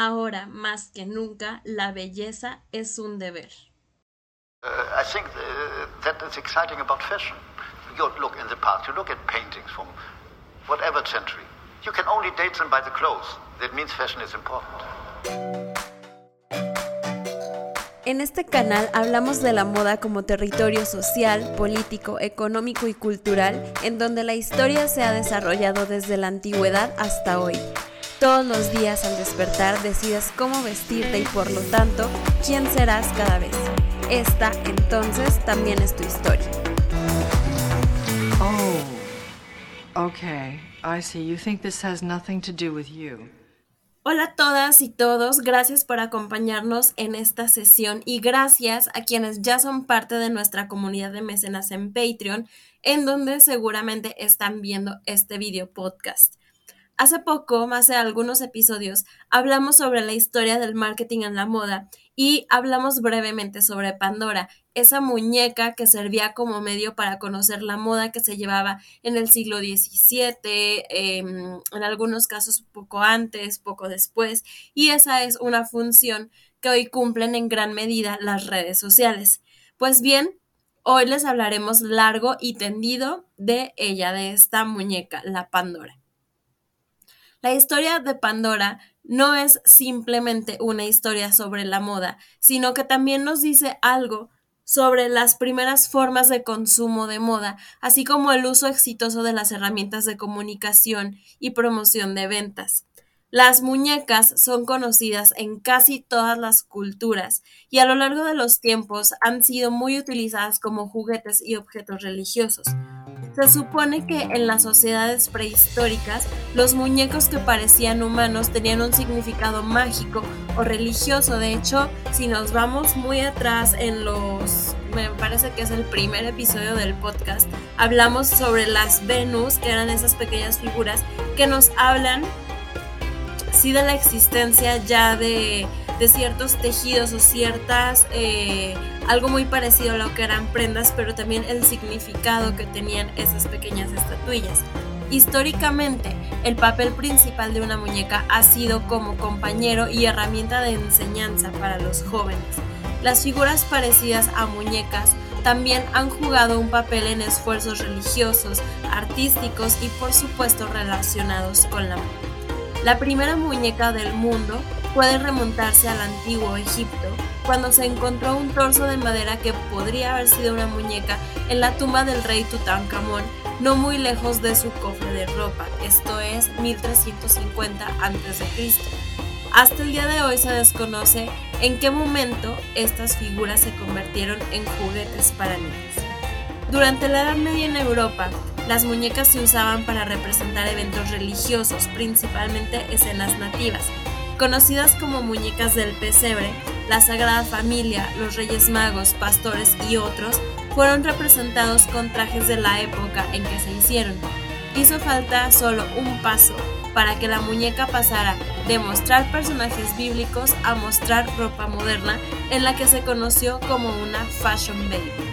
Ahora más que nunca, la belleza es un deber. Uh, I think that is exciting about fashion. You look in the past, you look at paintings from whatever century. You can only date them by the clothes. That means fashion is important. En este canal hablamos de la moda como territorio social, político, económico y cultural en donde la historia se ha desarrollado desde la antigüedad hasta hoy. Todos los días al despertar decides cómo vestirte y por lo tanto quién serás cada vez. Esta entonces también es tu historia. Oh, okay. I see. You think this has nothing to do with you. Hola a todas y todos, gracias por acompañarnos en esta sesión y gracias a quienes ya son parte de nuestra comunidad de mecenas en Patreon, en donde seguramente están viendo este video podcast. Hace poco, más de algunos episodios, hablamos sobre la historia del marketing en la moda y hablamos brevemente sobre Pandora, esa muñeca que servía como medio para conocer la moda que se llevaba en el siglo XVII, em, en algunos casos poco antes, poco después, y esa es una función que hoy cumplen en gran medida las redes sociales. Pues bien, hoy les hablaremos largo y tendido de ella, de esta muñeca, la Pandora. La historia de Pandora no es simplemente una historia sobre la moda, sino que también nos dice algo sobre las primeras formas de consumo de moda, así como el uso exitoso de las herramientas de comunicación y promoción de ventas. Las muñecas son conocidas en casi todas las culturas y a lo largo de los tiempos han sido muy utilizadas como juguetes y objetos religiosos. Se supone que en las sociedades prehistóricas los muñecos que parecían humanos tenían un significado mágico o religioso. De hecho, si nos vamos muy atrás en los, me parece que es el primer episodio del podcast, hablamos sobre las Venus, que eran esas pequeñas figuras que nos hablan sí de la existencia ya de, ciertos tejidos o ciertas, eh, algo muy parecido a lo que eran prendas, pero también el significado que tenían esas pequeñas estatuillas. Históricamente, el papel principal de una muñeca ha sido como compañero y herramienta de enseñanza para los jóvenes. Las figuras parecidas a muñecas también han jugado un papel en esfuerzos religiosos, artísticos y por supuesto relacionados con la. La primera muñeca del mundo puede remontarse al antiguo Egipto, cuando se encontró un torso de madera que podría haber sido una muñeca en la tumba del rey Tutankamón, no muy lejos de su cofre de ropa, esto es 1350 a.C. Hasta el día de hoy se desconoce en qué momento estas figuras se convirtieron en juguetes para niños. Durante la Edad Media en Europa, las muñecas se usaban para representar eventos religiosos, principalmente escenas nativas. Conocidas como muñecas del pesebre, la Sagrada Familia, los Reyes Magos, pastores y otros fueron representados con trajes de la época en que se hicieron. Hizo falta solo un paso para que la muñeca pasara de mostrar personajes bíblicos a mostrar ropa moderna en la que se conoció como una fashion baby.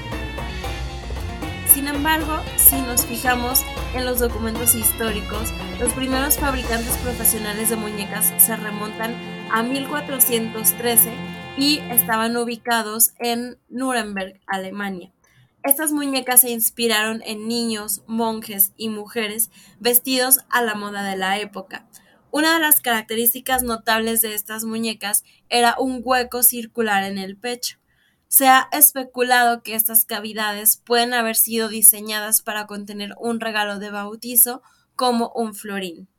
Sin embargo, si nos fijamos en los documentos históricos, los primeros fabricantes profesionales de muñecas se remontan a 1413 y estaban ubicados en Nuremberg, Alemania. Estas muñecas se inspiraron en niños, monjes y mujeres vestidos a la moda de la época. Una de las características notables de estas muñecas era un hueco circular en el pecho. Se ha especulado que estas cavidades pueden haber sido diseñadas para contener un regalo de bautizo como un florín.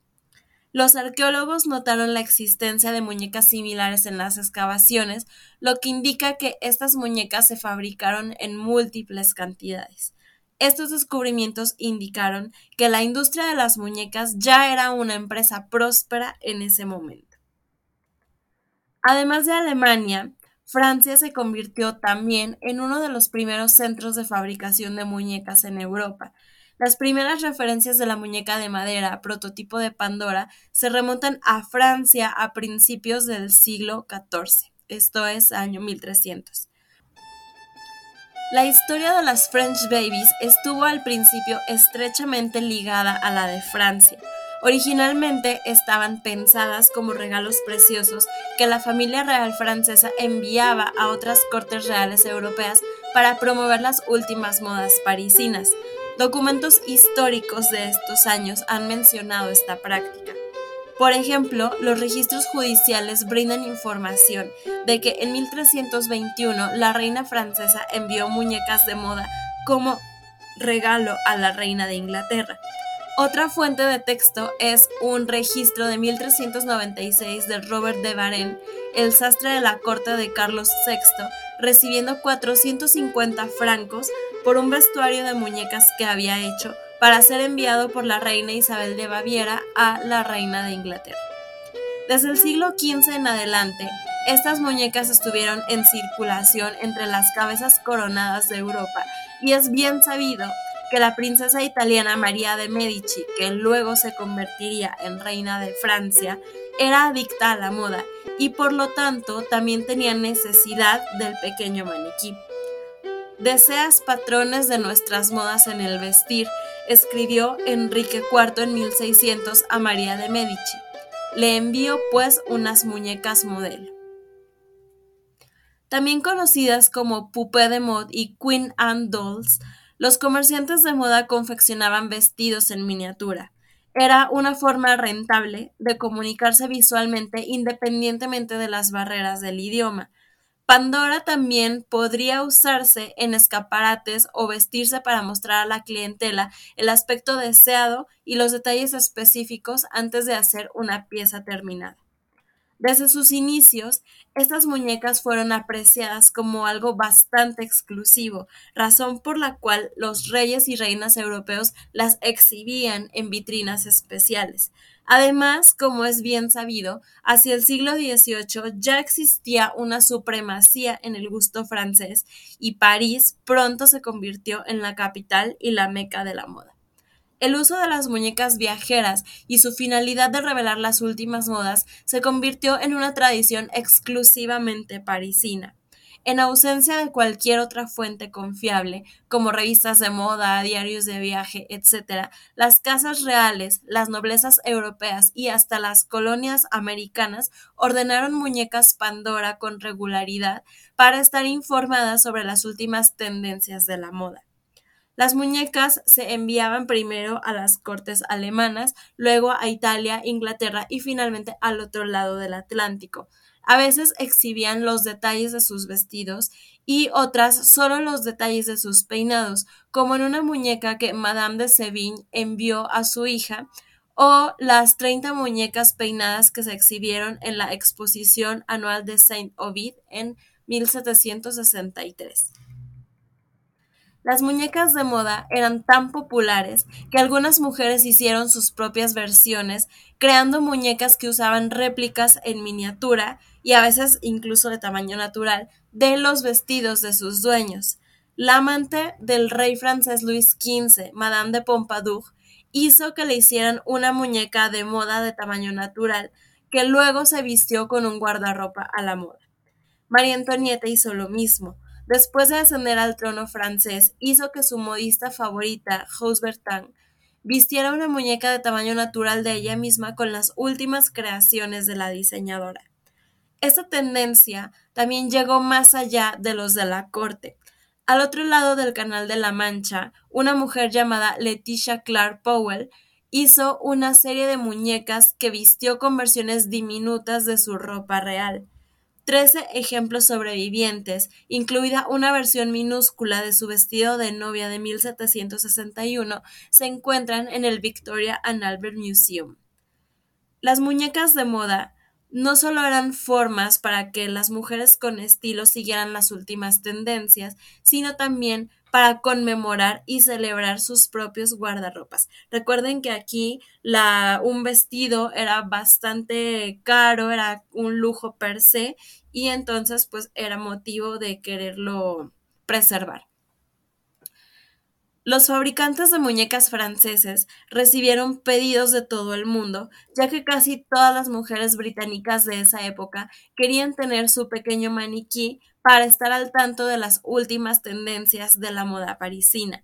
Los arqueólogos notaron la existencia de muñecas similares en las excavaciones, lo que indica que estas muñecas se fabricaron en múltiples cantidades. Estos descubrimientos indicaron que la industria de las muñecas ya era una empresa próspera en ese momento. Además de Alemania, Francia se convirtió también en uno de los primeros centros de fabricación de muñecas en Europa. Las primeras referencias de la muñeca de madera, prototipo de Pandora, se remontan a Francia a principios del siglo XIV, esto es año 1300. La historia de las French Babies estuvo al principio estrechamente ligada a la de Francia. Originalmente estaban pensadas como regalos preciosos que la familia real francesa enviaba a otras cortes reales europeas para promover las últimas modas parisinas. Documentos históricos de estos años han mencionado esta práctica. Por ejemplo, los registros judiciales brindan información de que en 1321 la reina francesa envió muñecas de moda como regalo a la reina de Inglaterra. Otra fuente de texto es un registro de 1396 de Robert de Varenne, el sastre de la corte de Carlos VI, recibiendo 450 francos por un vestuario de muñecas que había hecho para ser enviado por la reina Isabel de Baviera a la reina de Inglaterra. Desde el siglo XV en adelante, estas muñecas estuvieron en circulación entre las cabezas coronadas de Europa y es bien sabido que la princesa italiana María de Medici, que luego se convertiría en reina de Francia, era adicta a la moda y por lo tanto también tenía necesidad del pequeño maniquí. Deseas patrones de nuestras modas en el vestir, escribió Enrique IV en 1600 a María de Medici. Le envío pues unas muñecas modelo. También conocidas como Poupée de Mode y Queen Anne Dolls, los comerciantes de moda confeccionaban vestidos en miniatura. Era una forma rentable de comunicarse visualmente independientemente de las barreras del idioma. Pandora también podría usarse en escaparates o vestirse para mostrar a la clientela el aspecto deseado y los detalles específicos antes de hacer una pieza terminada. Desde sus inicios, estas muñecas fueron apreciadas como algo bastante exclusivo, razón por la cual los reyes y reinas europeos las exhibían en vitrinas especiales. Además, como es bien sabido, hacia el siglo XVIII ya existía una supremacía en el gusto francés y París pronto se convirtió en la capital y la meca de la moda. El uso de las muñecas viajeras y su finalidad de revelar las últimas modas se convirtió en una tradición exclusivamente parisina. En ausencia de cualquier otra fuente confiable, como revistas de moda, diarios de viaje, etc., las casas reales, las noblezas europeas y hasta las colonias americanas ordenaron muñecas Pandora con regularidad para estar informadas sobre las últimas tendencias de la moda. Las muñecas se enviaban primero a las cortes alemanas, luego a Italia, Inglaterra y finalmente al otro lado del Atlántico. A veces exhibían los detalles de sus vestidos y otras solo los detalles de sus peinados, como en una muñeca que Madame de Sévigné envió a su hija, o las 30 muñecas peinadas que se exhibieron en la exposición anual de Saint Ovid en 1763. Las muñecas de moda eran tan populares que algunas mujeres hicieron sus propias versiones, creando muñecas que usaban réplicas en miniatura y a veces incluso de tamaño natural de los vestidos de sus dueños. La amante del rey francés Luis XV, Madame de Pompadour, hizo que le hicieran una muñeca de moda de tamaño natural, que luego se vistió con un guardarropa a la moda. María Antonieta hizo lo mismo Después de ascender al trono francés, hizo que su modista favorita, Rose Bertin, vistiera una muñeca de tamaño natural de ella misma con las últimas creaciones de la diseñadora. Esta tendencia también llegó más allá de los de la corte. Al otro lado del Canal de la Mancha, una mujer llamada Leticia Clark Powell hizo una serie de muñecas que vistió con versiones diminutas de su ropa real. Trece ejemplos sobrevivientes, incluida una versión minúscula de su vestido de novia de 1761, se encuentran en el Victoria and Albert Museum. Las muñecas de moda no solo eran formas para que las mujeres con estilo siguieran las últimas tendencias, sino también para conmemorar y celebrar sus propios guardarropas. Recuerden que aquí un vestido era bastante caro, era un lujo per se y entonces pues era motivo de quererlo preservar. Los fabricantes de muñecas franceses recibieron pedidos de todo el mundo, ya que casi todas las mujeres británicas de esa época querían tener su pequeño maniquí para estar al tanto de las últimas tendencias de la moda parisina.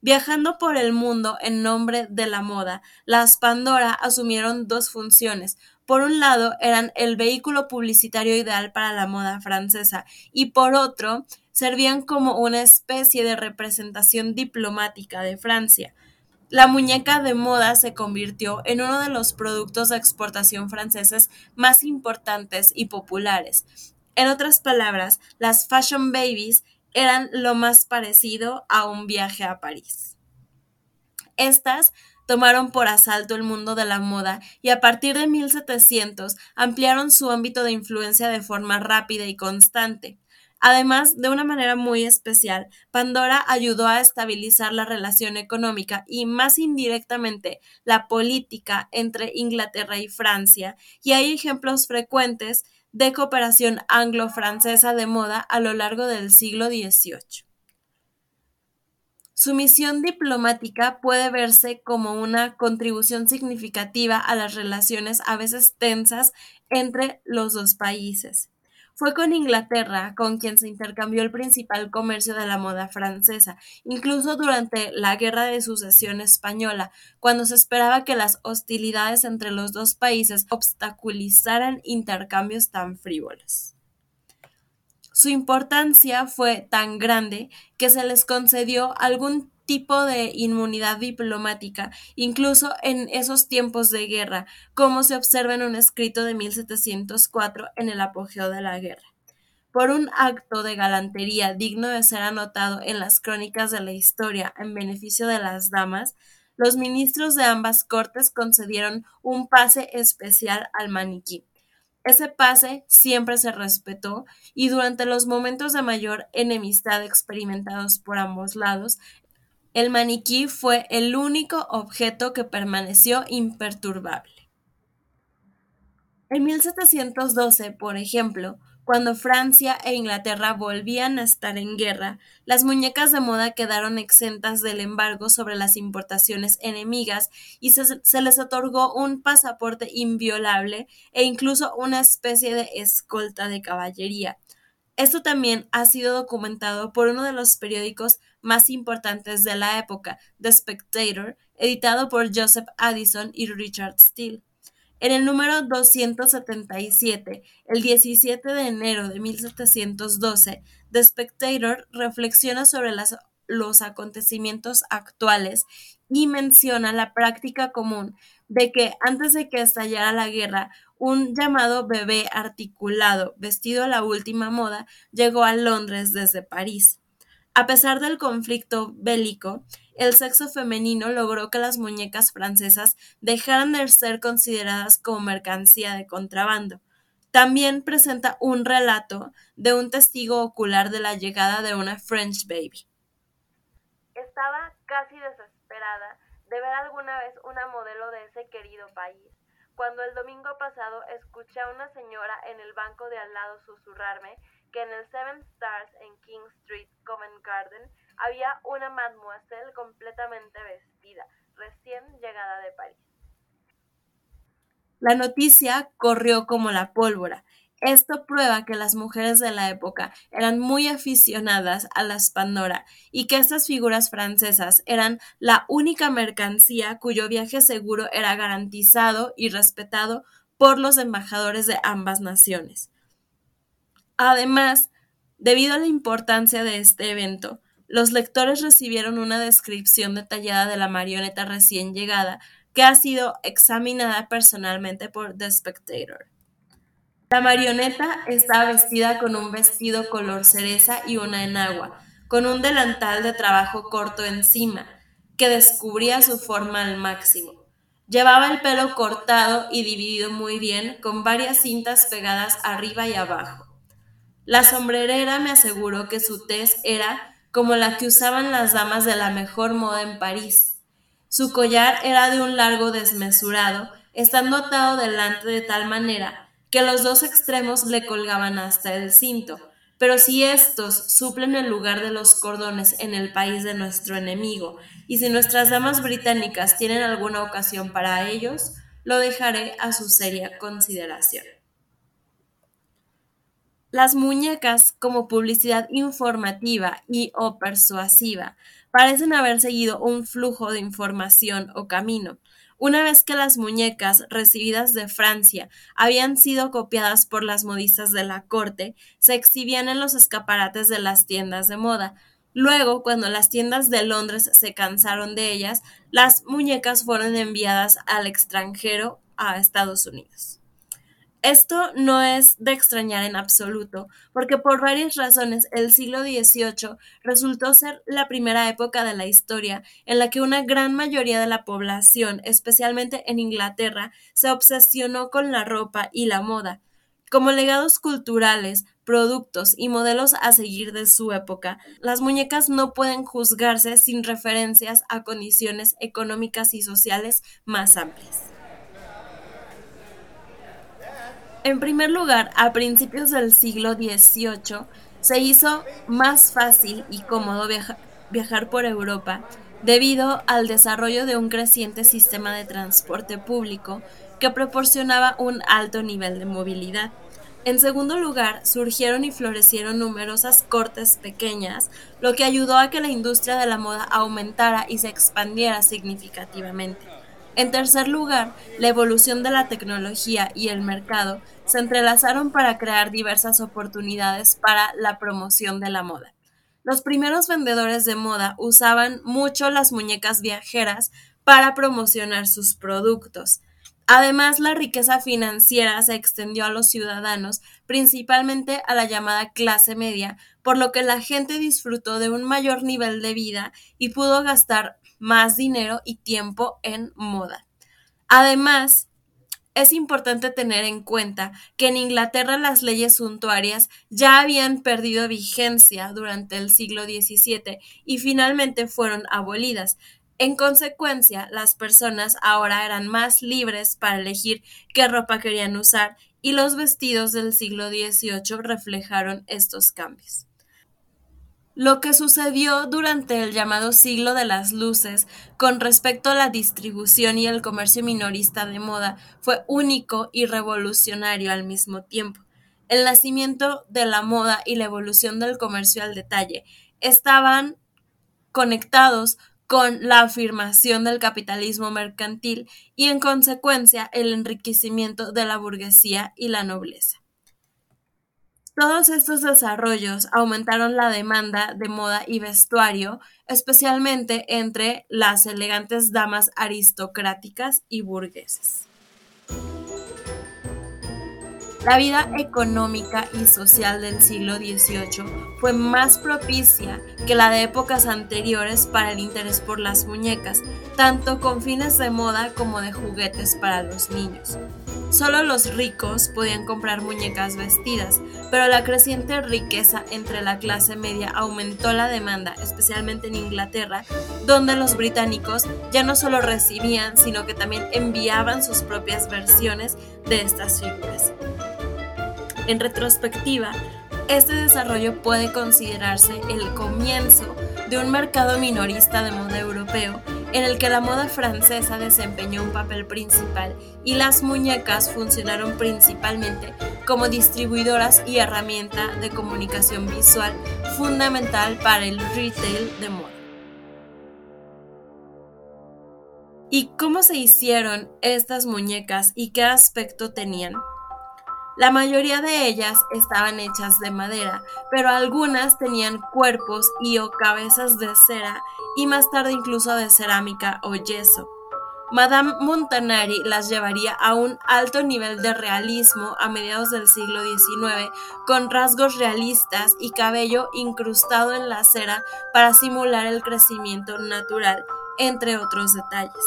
Viajando por el mundo en nombre de la moda, las Pandora asumieron dos funciones. Por un lado, eran el vehículo publicitario ideal para la moda francesa y por otro, servían como una especie de representación diplomática de Francia. La muñeca de moda se convirtió en uno de los productos de exportación franceses más importantes y populares. En otras palabras, las fashion babies eran lo más parecido a un viaje a París. Estas tomaron por asalto el mundo de la moda y a partir de 1700 ampliaron su ámbito de influencia de forma rápida y constante. Además, de una manera muy especial, Pandora ayudó a estabilizar la relación económica y más indirectamente la política entre Inglaterra y Francia, y hay ejemplos frecuentes de cooperación anglo-francesa de moda a lo largo del siglo XVIII. Su misión diplomática puede verse como una contribución significativa a las relaciones a veces tensas entre los dos países. Fue con Inglaterra con quien se intercambió el principal comercio de la moda francesa, incluso durante la Guerra de Sucesión Española, cuando se esperaba que las hostilidades entre los dos países obstaculizaran intercambios tan frívolos. Su importancia fue tan grande que se les concedió algún tipo de inmunidad diplomática, incluso en esos tiempos de guerra, como se observa en un escrito de 1704 en el apogeo de la guerra. Por un acto de galantería digno de ser anotado en las crónicas de la historia en beneficio de las damas, los ministros de ambas cortes concedieron un pase especial al maniquí. Ese pase siempre se respetó y durante los momentos de mayor enemistad experimentados por ambos lados, el maniquí fue el único objeto que permaneció imperturbable. En 1712, por ejemplo, cuando Francia e Inglaterra volvían a estar en guerra, las muñecas de moda quedaron exentas del embargo sobre las importaciones enemigas y se, les otorgó un pasaporte inviolable e incluso una especie de escolta de caballería. Esto también ha sido documentado por uno de los periódicos más importantes de la época, The Spectator, editado por Joseph Addison y Richard Steele. En el número 277, el 17 de enero de 1712, The Spectator reflexiona sobre los acontecimientos actuales y menciona la práctica común de que antes de que estallara la guerra, un llamado bebé articulado, vestido a la última moda, llegó a Londres desde París. A pesar del conflicto bélico, el sexo femenino logró que las muñecas francesas dejaran de ser consideradas como mercancía de contrabando. También presenta un relato de un testigo ocular de la llegada de una French baby. Estaba casi desesperada de ver alguna vez una modelo de ese querido país, cuando el domingo pasado escuché a una señora en el banco de al lado susurrarme que en el Seven Stars en King Street, Covent Garden, había una mademoiselle completamente vestida, recién llegada de París. La noticia corrió como la pólvora. Esto prueba que las mujeres de la época eran muy aficionadas a las Pandora y que estas figuras francesas eran la única mercancía cuyo viaje seguro era garantizado y respetado por los embajadores de ambas naciones. Además, debido a la importancia de este evento, los lectores recibieron una descripción detallada de la marioneta recién llegada que ha sido examinada personalmente por The Spectator. La marioneta está vestida con un vestido color cereza y una enagua, con un delantal de trabajo corto encima, que descubría su forma al máximo. Llevaba el pelo cortado y dividido muy bien, con varias cintas pegadas arriba y abajo. La sombrerera me aseguró que su tez era como la que usaban las damas de la mejor moda en París. Su collar era de un largo desmesurado, estando atado delante de tal manera que los dos extremos le colgaban hasta el cinto, pero si estos suplen el lugar de los cordones en el país de nuestro enemigo, y si nuestras damas británicas tienen alguna ocasión para ellos, lo dejaré a su seria consideración. Las muñecas, como publicidad informativa y o persuasiva, parecen haber seguido un flujo de información o camino. Una vez que las muñecas recibidas de Francia habían sido copiadas por las modistas de la corte, se exhibían en los escaparates de las tiendas de moda. Luego, cuando las tiendas de Londres se cansaron de ellas, las muñecas fueron enviadas al extranjero, a Estados Unidos. Esto no es de extrañar en absoluto, porque por varias razones el siglo XVIII resultó ser la primera época de la historia en la que una gran mayoría de la población, especialmente en Inglaterra, se obsesionó con la ropa y la moda. Como legados culturales, productos y modelos a seguir de su época, las muñecas no pueden juzgarse sin referencias a condiciones económicas y sociales más amplias. En primer lugar, a principios del siglo XVIII se hizo más fácil y cómodo viajar por Europa debido al desarrollo de un creciente sistema de transporte público que proporcionaba un alto nivel de movilidad. En segundo lugar, surgieron y florecieron numerosas cortes pequeñas, lo que ayudó a que la industria de la moda aumentara y se expandiera significativamente. En tercer lugar, la evolución de la tecnología y el mercado se entrelazaron para crear diversas oportunidades para la promoción de la moda. Los primeros vendedores de moda usaban mucho las muñecas viajeras para promocionar sus productos. Además, la riqueza financiera se extendió a los ciudadanos, principalmente a la llamada clase media, por lo que la gente disfrutó de un mayor nivel de vida y pudo gastar más dinero y tiempo en moda. Además, es importante tener en cuenta que en Inglaterra las leyes suntuarias ya habían perdido vigencia durante el siglo XVII y finalmente fueron abolidas. En consecuencia, las personas ahora eran más libres para elegir qué ropa querían usar y los vestidos del siglo XVIII reflejaron estos cambios. Lo que sucedió durante el llamado siglo de las luces con respecto a la distribución y el comercio minorista de moda fue único y revolucionario al mismo tiempo. El nacimiento de la moda y la evolución del comercio al detalle estaban conectados con la afirmación del capitalismo mercantil y en consecuencia el enriquecimiento de la burguesía y la nobleza. Todos estos desarrollos aumentaron la demanda de moda y vestuario, especialmente entre las elegantes damas aristocráticas y burguesas. La vida económica y social del siglo XVIII fue más propicia que la de épocas anteriores para el interés por las muñecas, tanto con fines de moda como de juguetes para los niños. Solo los ricos podían comprar muñecas vestidas, pero la creciente riqueza entre la clase media aumentó la demanda, especialmente en Inglaterra, donde los británicos ya no solo recibían, sino que también enviaban sus propias versiones de estas figuras. En retrospectiva, este desarrollo puede considerarse el comienzo de un mercado minorista de moda europeo en el que la moda francesa desempeñó un papel principal y las muñecas funcionaron principalmente como distribuidoras y herramienta de comunicación visual fundamental para el retail de moda. ¿Y cómo se hicieron estas muñecas y qué aspecto tenían? La mayoría de ellas estaban hechas de madera, pero algunas tenían cuerpos y o cabezas de cera y más tarde incluso de cerámica o yeso. Madame Montanari las llevaría a un alto nivel de realismo a mediados del siglo XIX, con rasgos realistas y cabello incrustado en la cera para simular el crecimiento natural, entre otros detalles.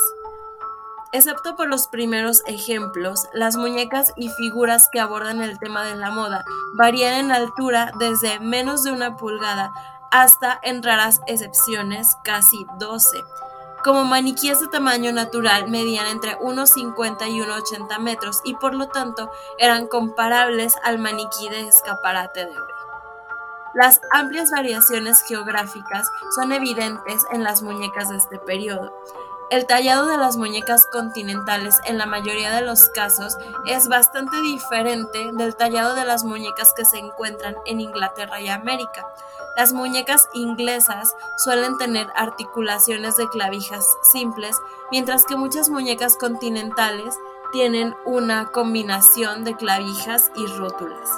Excepto por los primeros ejemplos, las muñecas y figuras que abordan el tema de la moda varían en altura desde menos de una pulgada hasta, en raras excepciones, casi 12. Como maniquíes de tamaño natural medían entre 1,50 y 1,80 metros y por lo tanto eran comparables al maniquí de escaparate de hoy. Las amplias variaciones geográficas son evidentes en las muñecas de este periodo. El tallado de las muñecas continentales en la mayoría de los casos es bastante diferente del tallado de las muñecas que se encuentran en Inglaterra y América. Las muñecas inglesas suelen tener articulaciones de clavijas simples, mientras que muchas muñecas continentales tienen una combinación de clavijas y rótulas.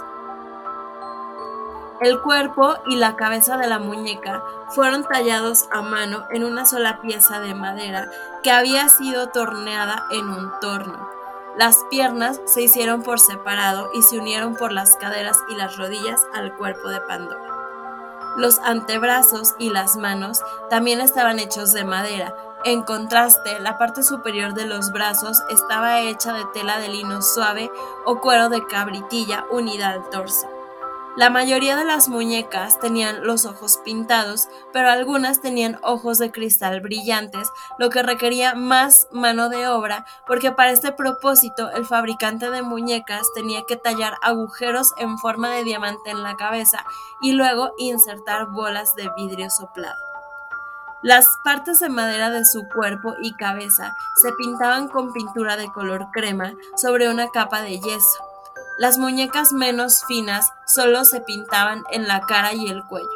El cuerpo y la cabeza de la muñeca fueron tallados a mano en una sola pieza de madera que había sido torneada en un torno. Las piernas se hicieron por separado y se unieron por las caderas y las rodillas al cuerpo de Pandora. Los antebrazos y las manos también estaban hechos de madera. En contraste, la parte superior de los brazos estaba hecha de tela de lino suave o cuero de cabritilla unida al torso. La mayoría de las muñecas tenían los ojos pintados, pero algunas tenían ojos de cristal brillantes, lo que requería más mano de obra porque para este propósito el fabricante de muñecas tenía que tallar agujeros en forma de diamante en la cabeza y luego insertar bolas de vidrio soplado. Las partes de madera de su cuerpo y cabeza se pintaban con pintura de color crema sobre una capa de yeso. Las muñecas menos finas solo se pintaban en la cara y el cuello.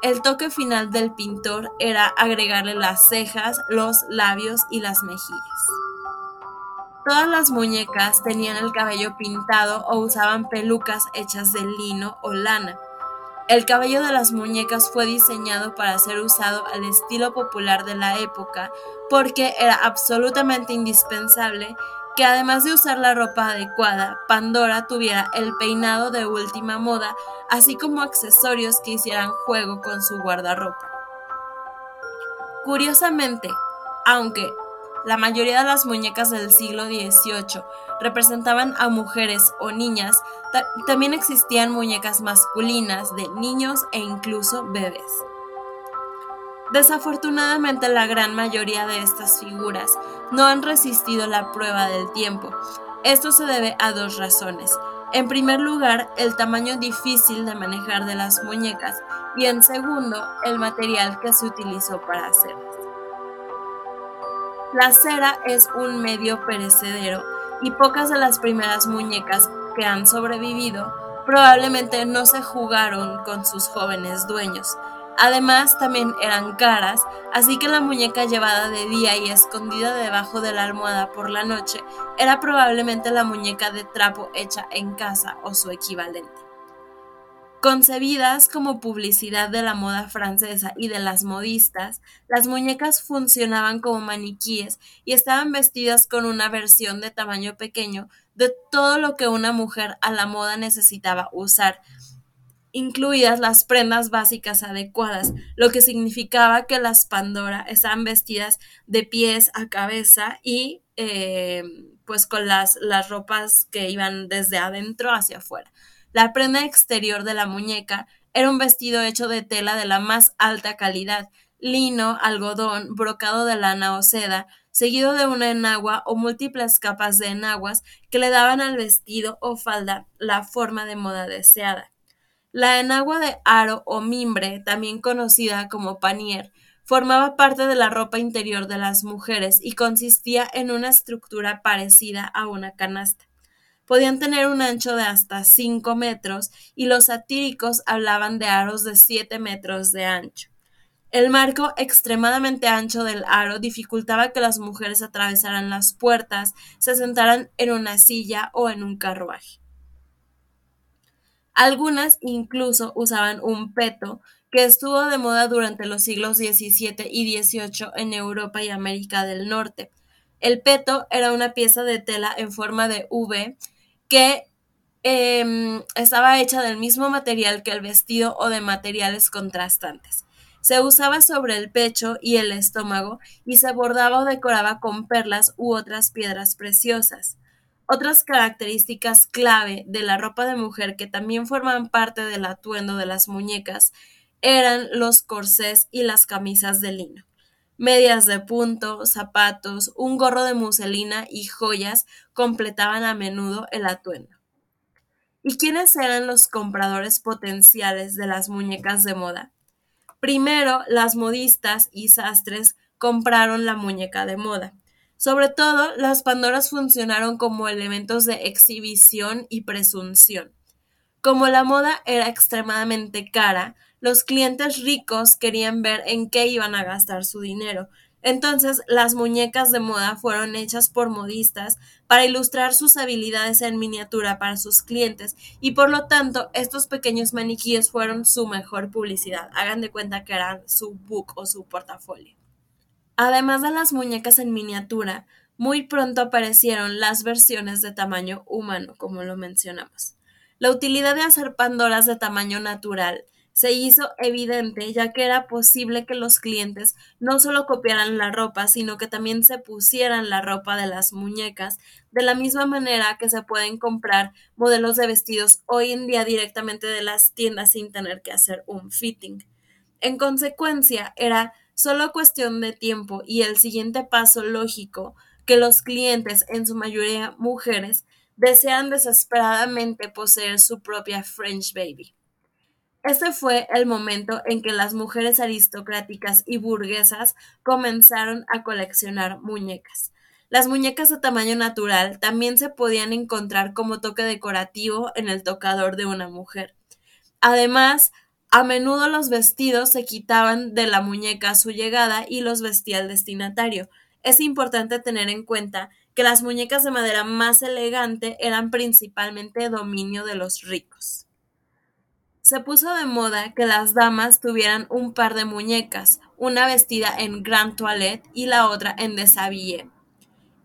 El toque final del pintor era agregarle las cejas, los labios y las mejillas. Todas las muñecas tenían el cabello pintado o usaban pelucas hechas de lino o lana. El cabello de las muñecas fue diseñado para ser usado al estilo popular de la época porque era absolutamente indispensable que además de usar la ropa adecuada, Pandora tuviera el peinado de última moda, así como accesorios que hicieran juego con su guardarropa. Curiosamente, aunque la mayoría de las muñecas del siglo XVIII representaban a mujeres o niñas, también existían muñecas masculinas de niños e incluso bebés. Desafortunadamente la gran mayoría de estas figuras no han resistido la prueba del tiempo. Esto se debe a dos razones. En primer lugar, el tamaño difícil de manejar de las muñecas y en segundo, el material que se utilizó para hacerlas. La cera es un medio perecedero y pocas de las primeras muñecas que han sobrevivido probablemente no se jugaron con sus jóvenes dueños, Además, también eran caras, así que la muñeca llevada de día y escondida debajo de la almohada por la noche era probablemente la muñeca de trapo hecha en casa o su equivalente. Concebidas como publicidad de la moda francesa y de las modistas, las muñecas funcionaban como maniquíes y estaban vestidas con una versión de tamaño pequeño de todo lo que una mujer a la moda necesitaba usar, incluidas las prendas básicas adecuadas, lo que significaba que las Pandora estaban vestidas de pies a cabeza y eh, pues con las, las ropas que iban desde adentro hacia afuera. La prenda exterior de la muñeca era un vestido hecho de tela de la más alta calidad, lino, algodón, brocado de lana o seda, seguido de una enagua o múltiples capas de enaguas que le daban al vestido o falda la forma de moda deseada. La enagua de aro o mimbre, también conocida como panier, formaba parte de la ropa interior de las mujeres y consistía en una estructura parecida a una canasta. Podían tener un ancho de hasta 5 metros y los satíricos hablaban de aros de 7 metros de ancho. El marco extremadamente ancho del aro dificultaba que las mujeres atravesaran las puertas, se sentaran en una silla o en un carruaje. Algunas incluso usaban un peto, que estuvo de moda durante los siglos XVII y XVIII en Europa y América del Norte. El peto era una pieza de tela en forma de V que em, estaba hecha del mismo material que el vestido o de materiales contrastantes. Se usaba sobre el pecho y el estómago y se bordaba o decoraba con perlas u otras piedras preciosas. Otras características clave de la ropa de mujer que también forman parte del atuendo de las muñecas eran los corsés y las camisas de lino. Medias de punto, zapatos, un gorro de muselina y joyas completaban a menudo el atuendo. ¿Y quiénes eran los compradores potenciales de las muñecas de moda? Primero, las modistas y sastres compraron la muñeca de moda. Sobre todo, las Pandoras funcionaron como elementos de exhibición y presunción. Como la moda era extremadamente cara, los clientes ricos querían ver en qué iban a gastar su dinero. Entonces, las muñecas de moda fueron hechas por modistas para ilustrar sus habilidades en miniatura para sus clientes y por lo tanto estos pequeños maniquíes fueron su mejor publicidad. Hagan de cuenta que eran su book o su portafolio. Además de las muñecas en miniatura, muy pronto aparecieron las versiones de tamaño humano, como lo mencionamos. La utilidad de hacer Pandoras de tamaño natural se hizo evidente ya que era posible que los clientes no solo copiaran la ropa, sino que también se pusieran la ropa de las muñecas, de la misma manera que se pueden comprar modelos de vestidos hoy en día directamente de las tiendas sin tener que hacer un fitting. En consecuencia, era solo cuestión de tiempo y el siguiente paso lógico que los clientes, en su mayoría mujeres, desean desesperadamente poseer su propia French Baby. Este fue el momento en que las mujeres aristocráticas y burguesas comenzaron a coleccionar muñecas. Las muñecas de tamaño natural también se podían encontrar como toque decorativo en el tocador de una mujer. Además, a menudo los vestidos se quitaban de la muñeca a su llegada y los vestía el destinatario. Es importante tener en cuenta que las muñecas de madera más elegante eran principalmente dominio de los ricos. Se puso de moda que las damas tuvieran un par de muñecas, una vestida en Grand Toilette y la otra en Deshabillé.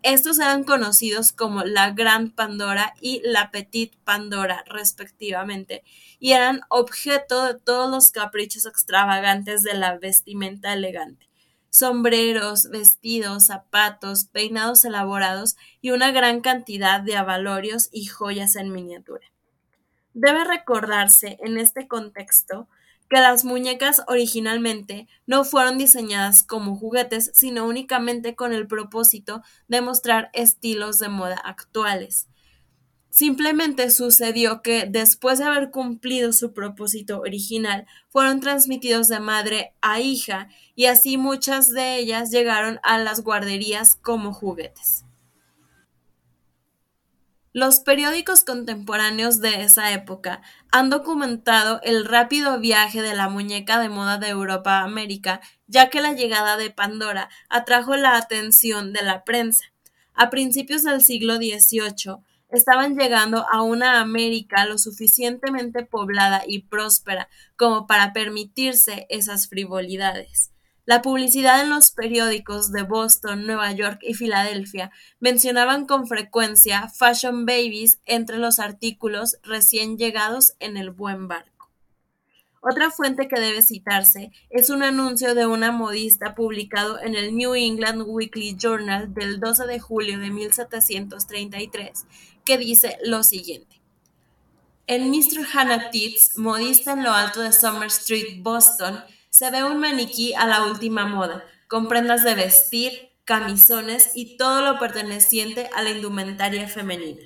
Estos eran conocidos como la Gran Pandora y la Petite Pandora, respectivamente, y eran objeto de todos los caprichos extravagantes de la vestimenta elegante sombreros, vestidos, zapatos, peinados elaborados y una gran cantidad de avalorios y joyas en miniatura. Debe recordarse en este contexto que las muñecas originalmente no fueron diseñadas como juguetes, sino únicamente con el propósito de mostrar estilos de moda actuales. Simplemente sucedió que después de haber cumplido su propósito original, fueron transmitidos de madre a hija y así muchas de ellas llegaron a las guarderías como juguetes. Los periódicos contemporáneos de esa época han documentado el rápido viaje de la muñeca de moda de Europa a América, ya que la llegada de Pandora atrajo la atención de la prensa. A principios del siglo XVIII, estaban llegando a una América lo suficientemente poblada y próspera como para permitirse esas frivolidades. La publicidad en los periódicos de Boston, Nueva York y Filadelfia mencionaban con frecuencia fashion babies entre los artículos recién llegados en el buen barco. Otra fuente que debe citarse es un anuncio de una modista publicado en el New England Weekly Journal del 12 de julio de 1733, que dice lo siguiente. En Mr. Hannah Tits, modista en lo alto de Summer Street, Boston, se ve un maniquí a la última moda, con prendas de vestir, camisones y todo lo perteneciente a la indumentaria femenina.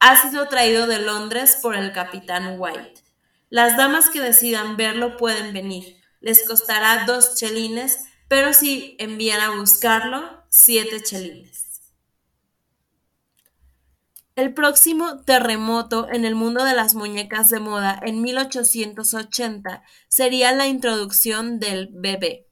Ha sido traído de Londres por el capitán White. Las damas que decidan verlo pueden venir. Les costará dos chelines, pero si envían a buscarlo, siete chelines. El próximo terremoto en el mundo de las muñecas de moda en 1880 sería la introducción del bebé.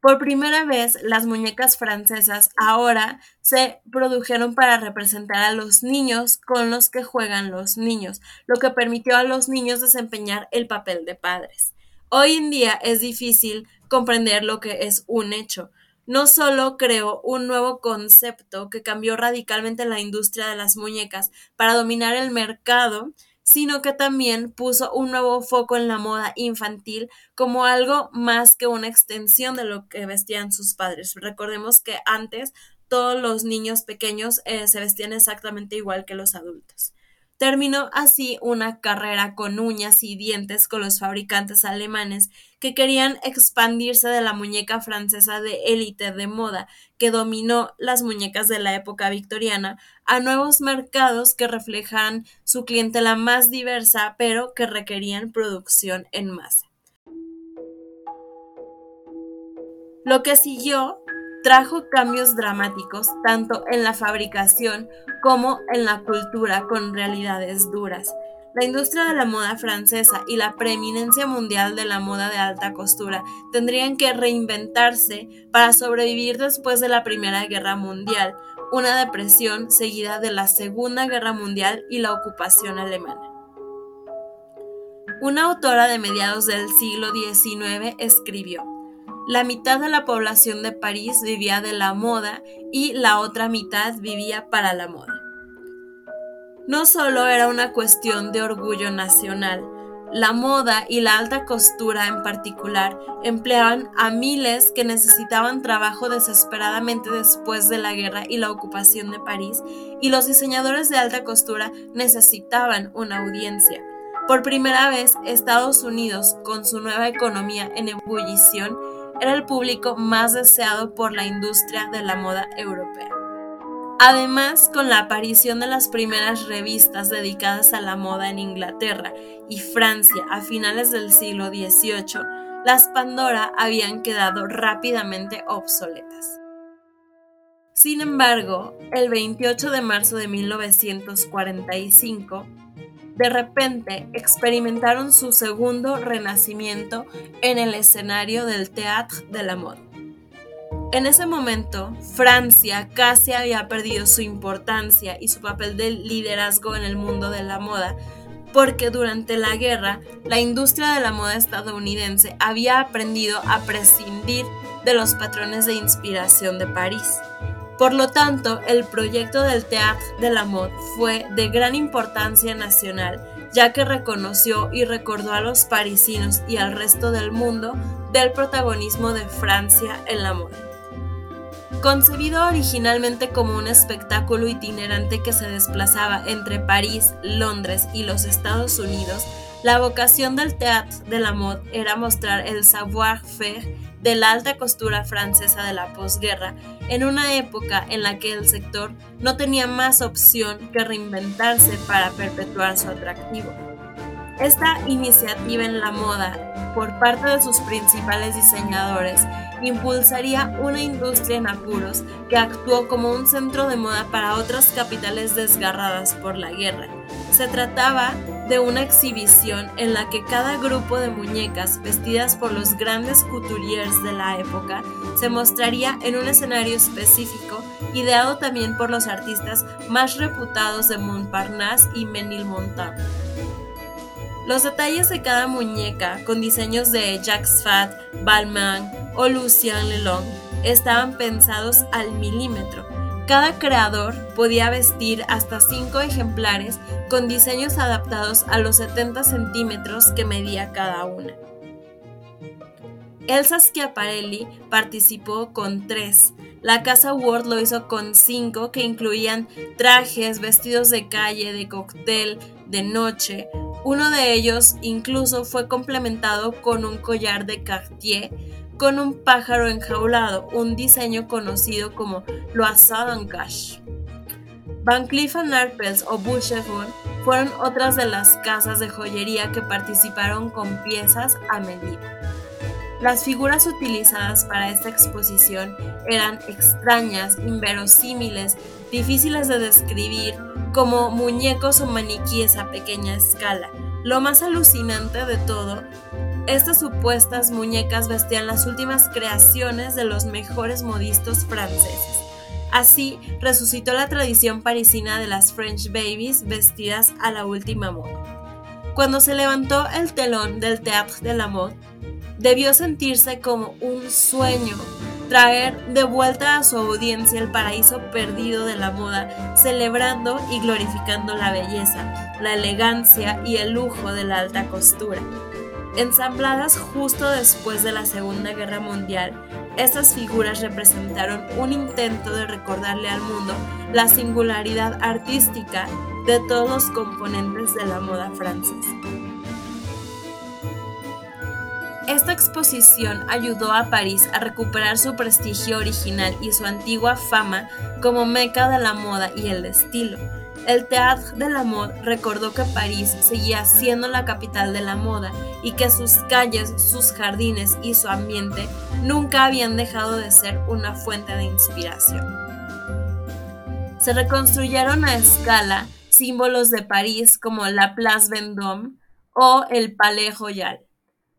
Por primera vez, las muñecas francesas ahora se produjeron para representar a los niños con los que juegan los niños, lo que permitió a los niños desempeñar el papel de padres. Hoy en día es difícil comprender lo que es un hecho. No solo creó un nuevo concepto que cambió radicalmente la industria de las muñecas para dominar el mercado, sino que también puso un nuevo foco en la moda infantil como algo más que una extensión de lo que vestían sus padres. Recordemos que antes todos los niños pequeños eh, se vestían exactamente igual que los adultos. Terminó así una carrera con uñas y dientes con los fabricantes alemanes que querían expandirse de la muñeca francesa de élite de moda que dominó las muñecas de la época victoriana a nuevos mercados que reflejaran su clientela más diversa pero que requerían producción en masa. Lo que siguió trajo cambios dramáticos tanto en la fabricación como en la cultura con realidades duras. La industria de la moda francesa y la preeminencia mundial de la moda de alta costura tendrían que reinventarse para sobrevivir después de la Primera Guerra Mundial, una depresión seguida de la Segunda Guerra Mundial y la ocupación alemana. Una autora de mediados del siglo XIX escribió, la mitad de la población de París vivía de la moda y la otra mitad vivía para la moda. No solo era una cuestión de orgullo nacional, la moda y la alta costura en particular empleaban a miles que necesitaban trabajo desesperadamente después de la guerra y la ocupación de París, y los diseñadores de alta costura necesitaban una audiencia. Por primera vez, Estados Unidos, con su nueva economía en ebullición, era el público más deseado por la industria de la moda europea. Además, con la aparición de las primeras revistas dedicadas a la moda en Inglaterra y Francia a finales del siglo XVIII, las Pandora habían quedado rápidamente obsoletas. Sin embargo, el 28 de marzo de 1945, de repente experimentaron su segundo renacimiento en el escenario del Théâtre de la Mode. En ese momento, Francia casi había perdido su importancia y su papel de liderazgo en el mundo de la moda, porque durante la guerra la industria de la moda estadounidense había aprendido a prescindir de los patrones de inspiración de París. Por lo tanto, el proyecto del Théâtre de la Mode fue de gran importancia nacional, ya que reconoció y recordó a los parisinos y al resto del mundo del protagonismo de Francia en la moda. Concebido originalmente como un espectáculo itinerante que se desplazaba entre París, Londres y los Estados Unidos, la vocación del Théâtre de la Mode era mostrar el savoir-faire de la alta costura francesa de la posguerra en una época en la que el sector no tenía más opción que reinventarse para perpetuar su atractivo. Esta iniciativa en la moda, por parte de sus principales diseñadores, impulsaría una industria en apuros que actuó como un centro de moda para otras capitales desgarradas por la guerra. Se trataba de una exhibición en la que cada grupo de muñecas vestidas por los grandes couturiers de la época se mostraría en un escenario específico ideado también por los artistas más reputados de Montparnasse y Menilmontant. Los detalles de cada muñeca, con diseños de Jacques Fat, Balmain o Lucien Lelong, estaban pensados al milímetro. Cada creador podía vestir hasta 5 ejemplares con diseños adaptados a los 70 centímetros que medía cada una. Elsa Schiaparelli participó con 3. La casa Ward lo hizo con 5 que incluían trajes, vestidos de calle, de cóctel, de noche, uno de ellos incluso fue complementado con un collar de Cartier con un pájaro enjaulado, un diseño conocido como Cache. Van Cleef Arpels o Boucheron fueron otras de las casas de joyería que participaron con piezas a medida. Las figuras utilizadas para esta exposición eran extrañas, inverosímiles, difíciles de describir, como muñecos o maniquíes a pequeña escala. Lo más alucinante de todo, estas supuestas muñecas vestían las últimas creaciones de los mejores modistas franceses. Así resucitó la tradición parisina de las French Babies vestidas a la última moda. Cuando se levantó el telón del Théâtre de la Mode, debió sentirse como un sueño traer de vuelta a su audiencia el paraíso perdido de la moda, celebrando y glorificando la belleza, la elegancia y el lujo de la alta costura. Ensambladas justo después de la Segunda Guerra Mundial, estas figuras representaron un intento de recordarle al mundo la singularidad artística de todos los componentes de la moda francesa. Esta exposición ayudó a París a recuperar su prestigio original y su antigua fama como meca de la moda y el estilo. El Théâtre de la Mode recordó que París seguía siendo la capital de la moda y que sus calles, sus jardines y su ambiente nunca habían dejado de ser una fuente de inspiración. Se reconstruyeron a escala símbolos de París como la Place Vendôme o el Palais Royal.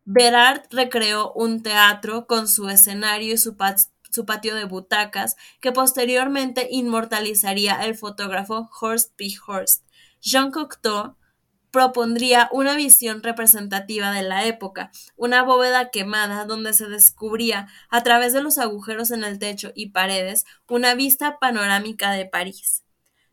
Berard recreó un teatro con su escenario y su, su patio de butacas, que posteriormente inmortalizaría el fotógrafo Horst P. Horst. Jean Cocteau propondría una visión representativa de la época, una bóveda quemada donde se descubría, a través de los agujeros en el techo y paredes, una vista panorámica de París.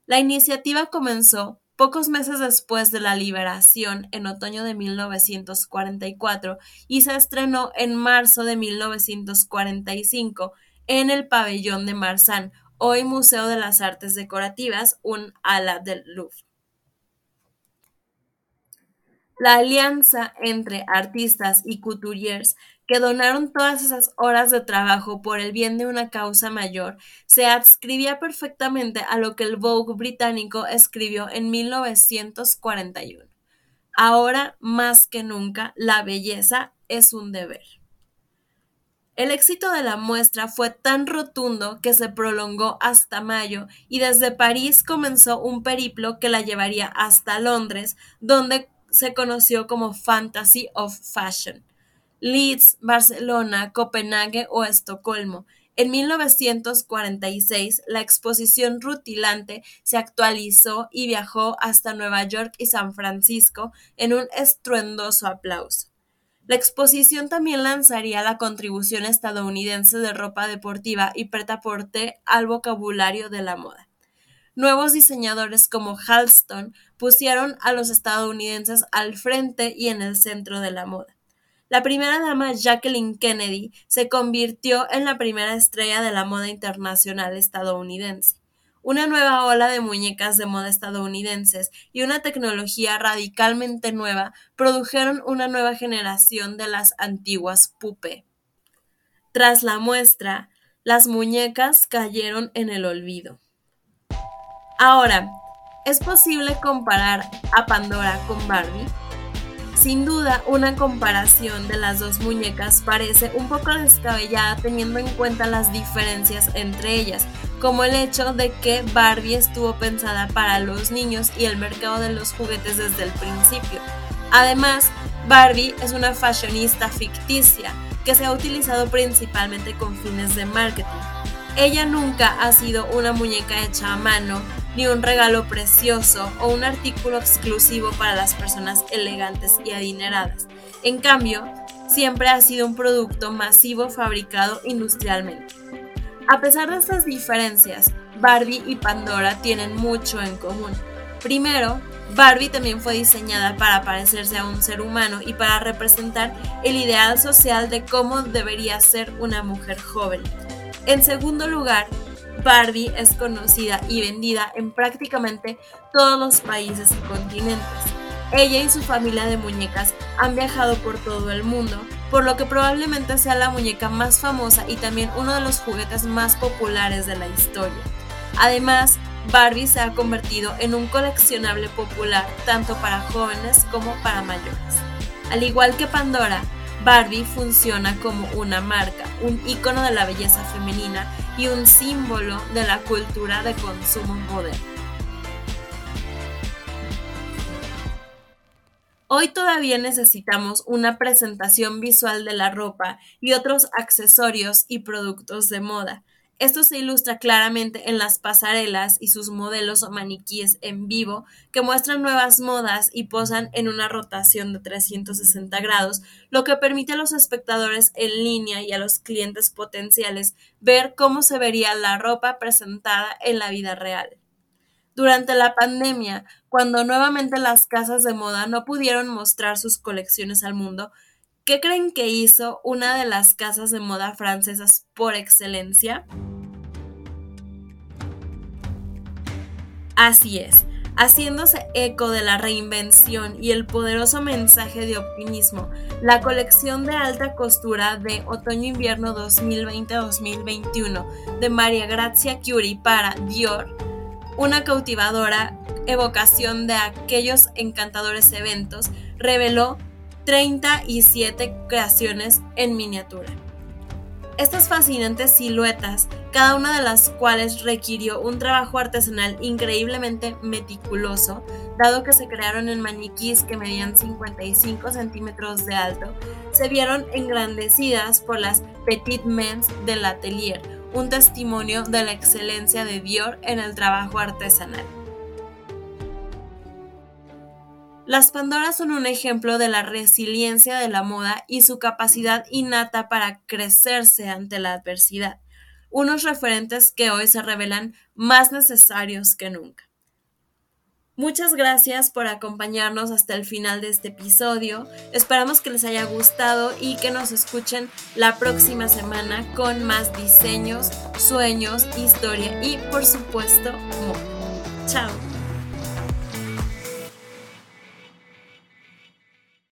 La iniciativa comenzó pocos meses después de la liberación, en otoño de 1944, y se estrenó en marzo de 1945 en el pabellón de Marsan, hoy Museo de las Artes Decorativas, un ala del Louvre. La alianza entre artistas y couturiers que donaron todas esas horas de trabajo por el bien de una causa mayor se adscribía perfectamente a lo que el Vogue británico escribió en 1941. Ahora más que nunca, la belleza es un deber. El éxito de la muestra fue tan rotundo que se prolongó hasta mayo y desde París comenzó un periplo que la llevaría hasta Londres, donde se conoció como Fantasy of Fashion. Leeds, Barcelona, Copenhague o Estocolmo. En 1946, la exposición rutilante se actualizó y viajó hasta Nueva York y San Francisco en un estruendoso aplauso. La exposición también lanzaría la contribución estadounidense de ropa deportiva y preta-porte al vocabulario de la moda. Nuevos diseñadores como Halston pusieron a los estadounidenses al frente y en el centro de la moda. La primera dama Jacqueline Kennedy se convirtió en la primera estrella de la moda internacional estadounidense una nueva ola de muñecas de moda estadounidenses y una tecnología radicalmente nueva produjeron una nueva generación de las antiguas pupe. Tras la muestra, las muñecas cayeron en el olvido. Ahora, ¿es posible comparar a Pandora con Barbie? Sin duda, una comparación de las dos muñecas parece un poco descabellada teniendo en cuenta las diferencias entre ellas, como el hecho de que Barbie estuvo pensada para los niños y el mercado de los juguetes desde el principio. Además, Barbie es una fashionista ficticia que se ha utilizado principalmente con fines de marketing. Ella nunca ha sido una muñeca hecha a mano, ni un regalo precioso o un artículo exclusivo para las personas elegantes y adineradas. En cambio, siempre ha sido un producto masivo fabricado industrialmente. A pesar de estas diferencias, Barbie y Pandora tienen mucho en común. Primero, Barbie también fue diseñada para parecerse a un ser humano y para representar el ideal social de cómo debería ser una mujer joven. En segundo lugar, Barbie es conocida y vendida en prácticamente todos los países y continentes. Ella y su familia de muñecas han viajado por todo el mundo por lo que probablemente sea la muñeca más famosa y también uno de los juguetes más populares de la historia. Además, Barbie se ha convertido en un coleccionable popular tanto para jóvenes como para mayores. Al igual que Pandora, Barbie funciona como una marca, un icono de la belleza femenina y un símbolo de la cultura de consumo moderno. Hoy todavía necesitamos una presentación visual de la ropa y otros accesorios y productos de moda. Esto se ilustra claramente en las pasarelas y sus modelos o maniquíes en vivo que muestran nuevas modas y posan en una rotación de 360 grados, lo que permite a los espectadores en línea y a los clientes potenciales ver cómo se vería la ropa presentada en la vida real. Durante la pandemia, cuando nuevamente las casas de moda no pudieron mostrar sus colecciones al mundo, ¿qué creen que hizo una de las casas de moda francesas por excelencia? Así es, haciéndose eco de la reinvención y el poderoso mensaje de optimismo, la colección de alta costura de otoño-invierno 2020-2021 de María Grazia Curie para Dior una cautivadora evocación de aquellos encantadores eventos, reveló 37 creaciones en miniatura. Estas fascinantes siluetas, cada una de las cuales requirió un trabajo artesanal increíblemente meticuloso, dado que se crearon en maniquís que medían 55 centímetros de alto, se vieron engrandecidas por las Petit Mens del atelier, un testimonio de la excelencia de Dior en el trabajo artesanal. Las Pandoras son un ejemplo de la resiliencia de la moda y su capacidad innata para crecerse ante la adversidad, unos referentes que hoy se revelan más necesarios que nunca. Muchas gracias por acompañarnos hasta el final de este episodio. Esperamos que les haya gustado y que nos escuchen la próxima semana con más diseños, sueños, historia y por supuesto moda. Chao.